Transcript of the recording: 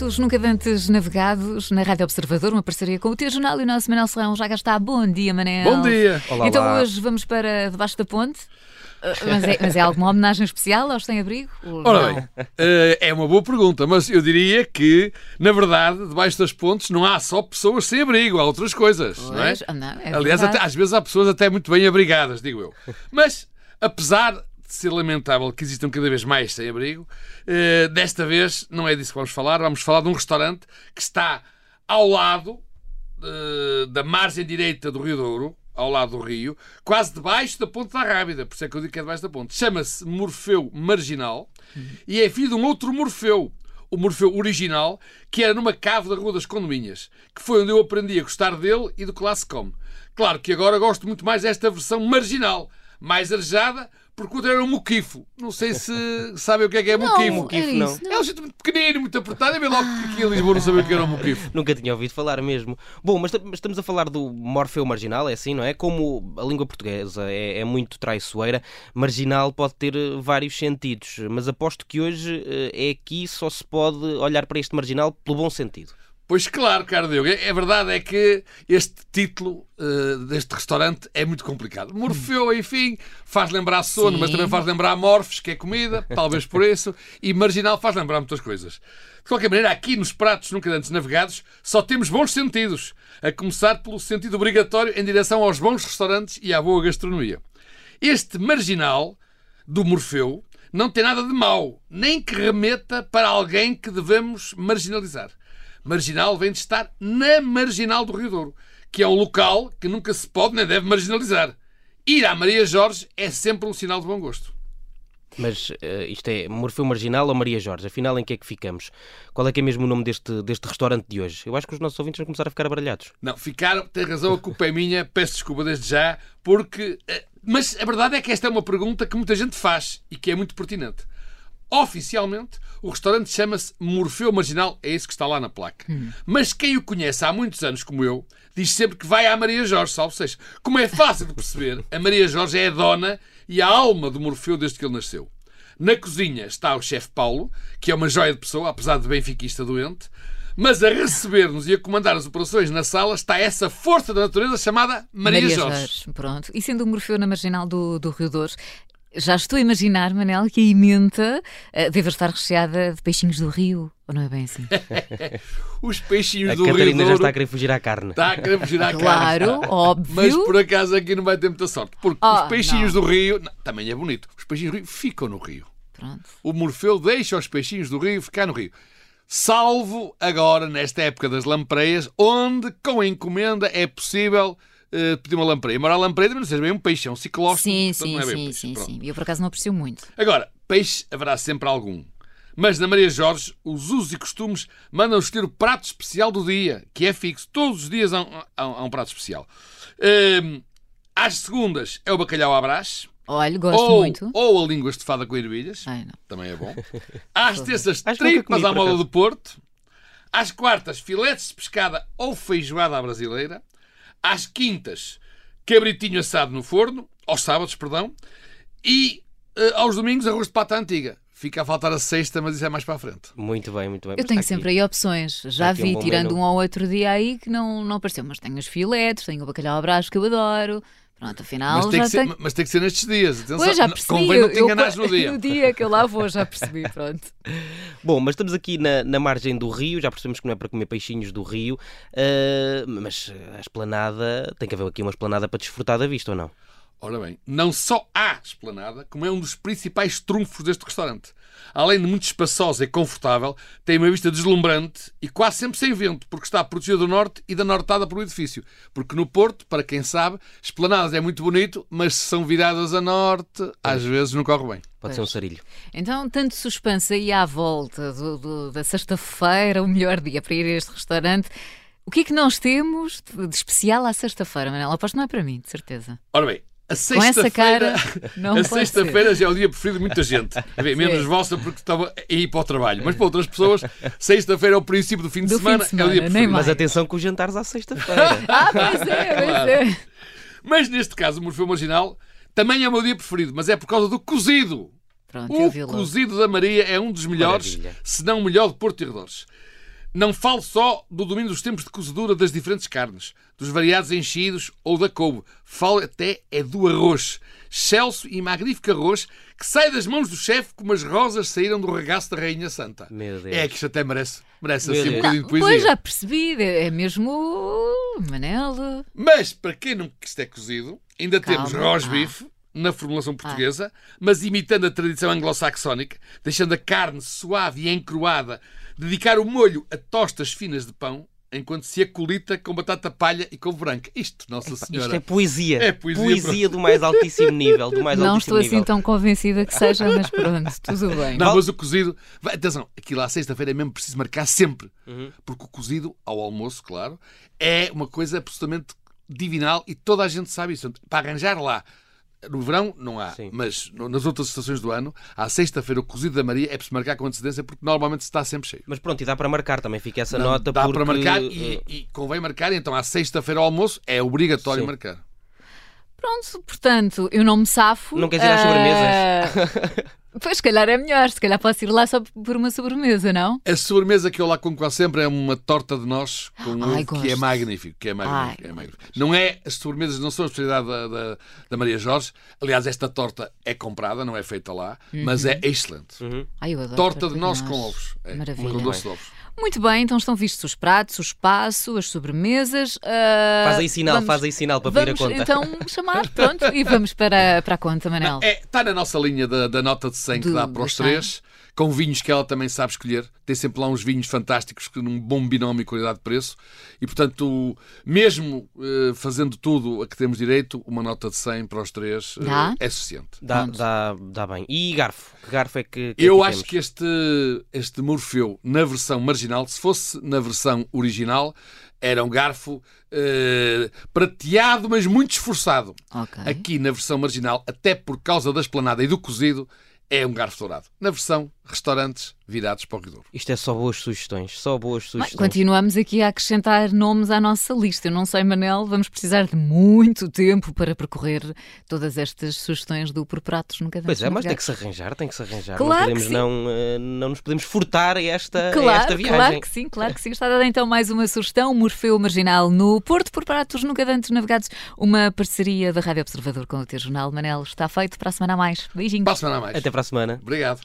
pratos nunca antes navegados na Rádio Observador, uma parceria com o teu jornal e o nosso Manel Serrão já cá está. Bom dia, Manel. Bom dia. Olá, então olá. hoje vamos para debaixo da ponte. Uh, Mas é, mas é alguma homenagem especial aos sem-abrigo? Ora não? bem, eh, é uma boa pergunta, mas eu diria que, na verdade, debaixo das pontes não há só pessoas sem abrigo, há outras coisas, não é? Pois, ah, não, é Aliás, até- às vezes há pessoas até muito bem abrigadas, digo eu. Mas, apesar de ser lamentável que existam cada vez mais sem abrigo, eh, desta vez não é disso que vamos falar, vamos falar de um restaurante que está ao lado eh, da margem direita do Rio Douro, ao lado do Rio, quase debaixo da Ponte da Rábida, por isso é que eu digo que é debaixo da ponte. Chama-se Morfeu Marginal e é filho de um outro Morfeu, o Morfeu original, que era numa cave da Rua das Condominhas, que foi onde eu aprendi a gostar dele e do que lá. Claro que agora gosto muito mais desta versão marginal, mais arejada, porque o outro era um moquifo. Não sei se sabem o que é que é Não, moquifo. moquifo, era não. É um sítio muito pequenino, muito apertado. É bem logo que aqui em Lisboa não sabia o que era um moquifo. Nunca tinha ouvido falar mesmo. Bom, mas, mas estamos a falar do Morfeu Marginal, é assim, não é? Como a língua portuguesa é, é muito traiçoeira, marginal pode ter eh, vários sentidos, mas aposto que hoje eh, é aqui só se pode olhar para este marginal pelo bom sentido. Pois claro, caro Diogo. É é verdade é que este título eh, deste restaurante é muito complicado. Morfeu, enfim, faz lembrar sono, mas Sim. também faz lembrar morfos, que é comida, talvez por isso, e marginal faz lembrar muitas coisas. De qualquer maneira, aqui nos pratos nunca antes navegados, só temos bons sentidos, a começar pelo sentido obrigatório em direção aos bons restaurantes e à boa gastronomia. Este marginal do Morfeu não tem nada de mau, nem que remeta para alguém que devemos marginalizar. Marginal vem de estar na marginal do Rio Douro, que é um local que nunca se pode nem deve marginalizar. Ir à Maria Jorge é sempre um sinal de bom gosto. Mas eh, isto é Morfeu Marginal ou Maria Jorge? Afinal, em que é que ficamos? Qual é que é mesmo o nome deste, deste restaurante de hoje? Eu acho que os nossos ouvintes vão começar a ficar abaralhados. Não, ficaram, tem razão, a culpa é minha, peço desculpa desde já, porque. eh, Mas a verdade é que esta é uma pergunta que muita gente faz e que é muito pertinente. Oficialmente, o restaurante chama-se Morfeu Marginal, é esse que está lá na placa. Mas quem o conhece há muitos anos, como eu, diz sempre que vai à Maria Jorge, salvo seja. Como é fácil de perceber, a Maria Jorge é a dona e a alma do Morfeu desde que ele nasceu. Na cozinha está o chefe Paulo, que é uma joia de pessoa, apesar de benfiquista doente. Mas a receber-nos e a comandar as operações na sala está essa força da natureza chamada Maria, Jorge. Pronto. E sendo o Morfeu na marginal do, do Rio Douro, já estou a imaginar, Manel, que a emenda uh, deve estar recheada de peixinhos do rio. Ou não é bem assim? Os peixinhos A do Rio Catarina já está a querer fugir à carne. está a querer fugir à Claro, carne. óbvio. Mas por acaso aqui não vai ter muita sorte. Porque Ah, os peixinhos não. do Rio. não, também é bonito. Os peixinhos do Rio ficam no Rio. Pronto. O Morfeu deixa os peixinhos do Rio ficar no Rio. Salvo agora, nesta época das lampreias, onde com a encomenda é possível pedir uma lampreia. Embora a lampreia não seja bem um peixe, é um ciclóstomo. Sim, portanto sim, não é bem sim, peixe. sim, Pronto. sim. Eu por acaso não aprecio muito. Agora, peixe haverá sempre algum. Mas na Maria Jorge, os usos e costumes mandam escolher o prato especial do dia, que é fixo. Todos os dias há um, há um- há um prato especial. Hum, às segundas é o bacalhau à brás. Olha, gosto ou, muito. ou a língua estufada com ervilhas. Ai, não. Também é bom. Às terças, tripas à moda do Porto. Às quartas, filetes de pescada ou feijoada à brasileira. Às quintas, cabritinho assado no forno. Aos sábados, perdão. E eh, aos domingos, arroz de pata antiga. Fica a faltar a sexta, mas isso é mais para a frente. Muito bem, muito bem. Eu Mas tenho aqui. sempre aí opções. Já um vi, bom tirando menu. um ou outro dia aí que não, não apareceu. Mas tenho os filetes, tenho o bacalhau à brás que eu adoro. Pronto, afinal Mas tem, já que ser, mas tem que ser nestes dias. Atenção, Pois já não- percebi. Convém não eu- te eu- enganares no dia. No dia que eu lá vou, já percebi, pronto. Bom, mas estamos aqui na, na margem do rio, já percebemos que não é para comer peixinhos do rio, ah, mas a esplanada, tem que haver aqui uma esplanada para desfrutar da vista ou não? Ora bem, não só há esplanada, como é um dos principais trunfos deste restaurante. Além de muito espaçosa e confortável, tem uma vista deslumbrante e quase sempre sem vento, porque está protegida do norte e da nortada pelo edifício. Porque no Porto, para quem sabe, esplanadas é muito bonito, mas se são viradas a norte, às vezes não corre bem. Pode ser um sarilho. Então, tanto suspense aí à volta do- do- da sexta-feira, o melhor dia para ir a este restaurante. O que é que nós temos de de especial à sexta-feira, Manela? Aposto que não é para mim, de certeza. Ora bem, a Com essa sexta-feira. cara, não A sexta-feira já é o dia preferido de muita gente. A ver, menos vossa porque estava a ir para o trabalho. Mas para outras pessoas, sexta-feira é o princípio do fim de, Do fim semana, de semana, é o dia preferido. Mas atenção com os jantares à sexta-feira. Ah, pois é, pois Claro. é. Mas neste caso, o Morfeu Marginal também é o meu dia preferido, mas é por causa do cozido. Pronto, O cozido da Maria é um dos melhores, Maravilha. se não o melhor de Porto e Redores. Não falo só do domínio dos tempos de cozedura das diferentes carnes, dos variados enchidos ou da couve. Falo até é do arroz. Celso e magnífico arroz que sai das mãos do chefe como as rosas saíram do regaço da Rainha Santa. Meu Deus. É que isto até merece, merece Meu assim um Deus. bocadinho de poesia. Pois já percebi, é mesmo Manel. Mas, para quem não que isto é cozido, ainda Calma. temos roast Ah. beef na formulação portuguesa, mas imitando a tradição anglo-saxónica, deixando a carne suave e encroada, dedicar o molho a tostas finas de pão, enquanto se acolita com batata palha e couve branca. Isto, Nossa Isto Senhora. é poesia. É poesia, do mais altíssimo nível. Do mais Não altíssimo estou assim nível. tão convencida que seja, mas pronto, tudo bem. Não, mas o cozido. vai, Atenção, aquilo à sexta-feira é mesmo preciso marcar sempre. Porque o cozido, ao almoço, claro, é uma coisa absolutamente divinal e toda a gente sabe isso. Para arranjar lá. No verão não há, Sim. mas no- nas outras estações do ano, à sexta-feira, o cozido da Maria é preciso marcar com antecedência porque normalmente está sempre cheio. Mas pronto, e dá para marcar também. Fica essa Não, nota dá porque... para marcar eh, e, e convém marcar, então à sexta-feira ao almoço é obrigatório Sim. marcar. Pronto, portanto, eu não me safo. Não queres ir às Ah, Pois, se calhar é melhor, se calhar posso ir lá só por uma sobremesa, não? A sobremesa que eu lá como quase sempre é uma torta de nós com um Ai, ovo que é magnífico. Que é magnífico, Ai, é magnífico. Não é, as sobremesas não são a especialidade da, da, da Maria Jorge. Aliás, esta torta é comprada, não é feita lá, mas é excelente. uhum. Ai, eu adoro Torta de nós com ovos. É, Maravilha. Com doce de ovos. Muito bem, então estão vistos os pratos, o espaço, as sobremesas. ah, Faz aí sinal, vamos- faz aí sinal para pedir a conta. então chamar, pronto, e vamos para, para a conta, Manel. É, está na nossa linha da, da nota de 100 que dá para os três, com vinhos que ela também sabe escolher. Tem sempre lá uns vinhos fantásticos que num bom binómio qualidade-preço. E, portanto, mesmo eh, fazendo tudo a que temos direito, uma nota de 100 para os três eh, Dá? é suficiente. Dá, dá, dá bem. E garfo? Que garfo é que. que Eu aqui acho temos? que este, este Morfeu, na versão marginal, se fosse na versão original, era um garfo eh, prateado, mas muito esforçado. Ok. Aqui na versão marginal, até por causa da esplanada e do cozido, é um garfo dourado. Na versão restaurantes virados para o Douro. Isto é só boas sugestões. Só boas sugestões. continuamos aqui a acrescentar nomes à nossa lista. Eu não sei, Manel, vamos precisar de muito tempo para percorrer todas estas sugestões do Por Pratos Nunca Pois Dantes é, mas tem que se arranjar, tem que se arranjar. Claro não que podemos sim. não, eh, não nos podemos furtar a esta, a Claro, esta viagem. claro que sim, claro que sim. Está dada então mais uma sugestão, Morfeu Marginal no Porto por Pratos Nunca Dantes Navegados, uma parceria da Rádio Observador com o teu jornal. Manel, está feito para a semana a mais. Beijinhos. Para a semana a mais. Até para a semana. Obrigado.